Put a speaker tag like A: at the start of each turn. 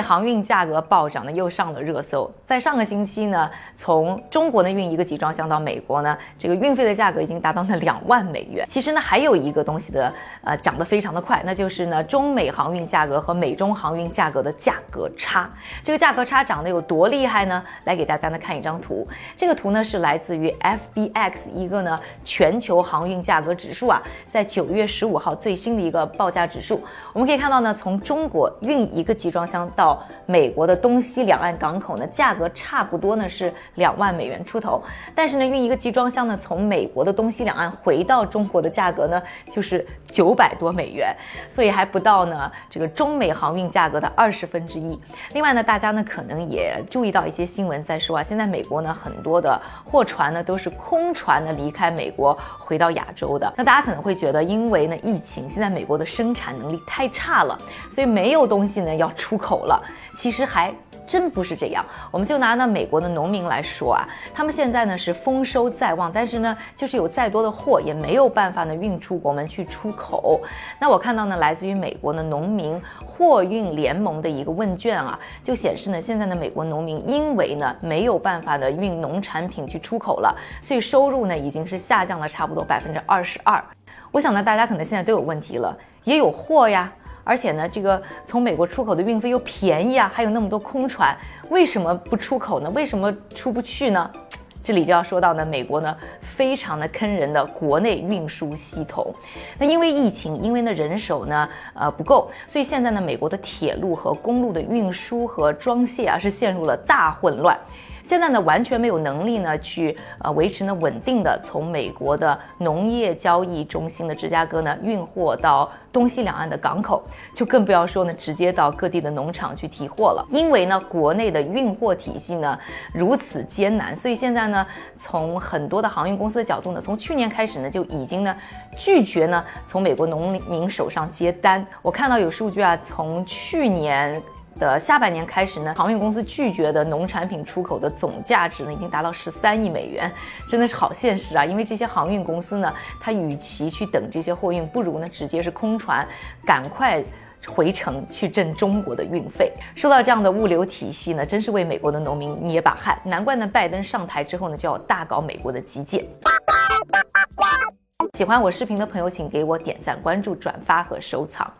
A: 航运价格暴涨呢，又上了热搜。在上个星期呢，从中国呢运一个集装箱到美国呢，这个运费的价格已经达到了两万美元。其实呢，还有一个东西的呃涨得非常的快，那就是呢中美航运价格和美中航运价格的价格差。这个价格差涨得有多厉害呢？来给大家呢看一张图。这个图呢是来自于 FBX 一个呢全球航运价格指数啊，在九月十五号最新的一个报价指数。我们可以看到呢，从中国运一个集装箱到美国的东西两岸港口呢，价格差不多呢是两万美元出头。但是呢，运一个集装箱呢，从美国的东西两岸回到中国的价格呢，就是九百多美元，所以还不到呢这个中美航运价格的二十分之一。另外呢，大家呢可能也注意到一些新闻在说啊，现在美国呢很多的货船呢都是空船呢离开美国回到亚洲的。那大家可能会觉得，因为呢疫情，现在美国的生产能力太差了，所以没有东西呢要出口了。其实还真不是这样。我们就拿那美国的农民来说啊，他们现在呢是丰收在望，但是呢就是有再多的货也没有办法呢运出国门去出口。那我看到呢来自于美国的农民货运联盟的一个问卷啊，就显示呢现在呢美国农民因为呢没有办法呢运农产品去出口了，所以收入呢已经是下降了差不多百分之二十二。我想呢大家可能现在都有问题了，也有货呀。而且呢，这个从美国出口的运费又便宜啊，还有那么多空船，为什么不出口呢？为什么出不去呢？这里就要说到呢，美国呢非常的坑人的国内运输系统。那因为疫情，因为呢人手呢呃不够，所以现在呢美国的铁路和公路的运输和装卸啊是陷入了大混乱。现在呢，完全没有能力呢去呃维持呢稳定的从美国的农业交易中心的芝加哥呢运货到东西两岸的港口，就更不要说呢直接到各地的农场去提货了。因为呢国内的运货体系呢如此艰难，所以现在呢从很多的航运公司的角度呢，从去年开始呢就已经呢拒绝呢从美国农民手上接单。我看到有数据啊，从去年。的下半年开始呢，航运公司拒绝的农产品出口的总价值呢，已经达到十三亿美元，真的是好现实啊！因为这些航运公司呢，它与其去等这些货运，不如呢直接是空船，赶快回程去挣中国的运费。说到这样的物流体系呢，真是为美国的农民捏把汗。难怪呢，拜登上台之后呢，就要大搞美国的基建。喜欢我视频的朋友，请给我点赞、关注、转发和收藏。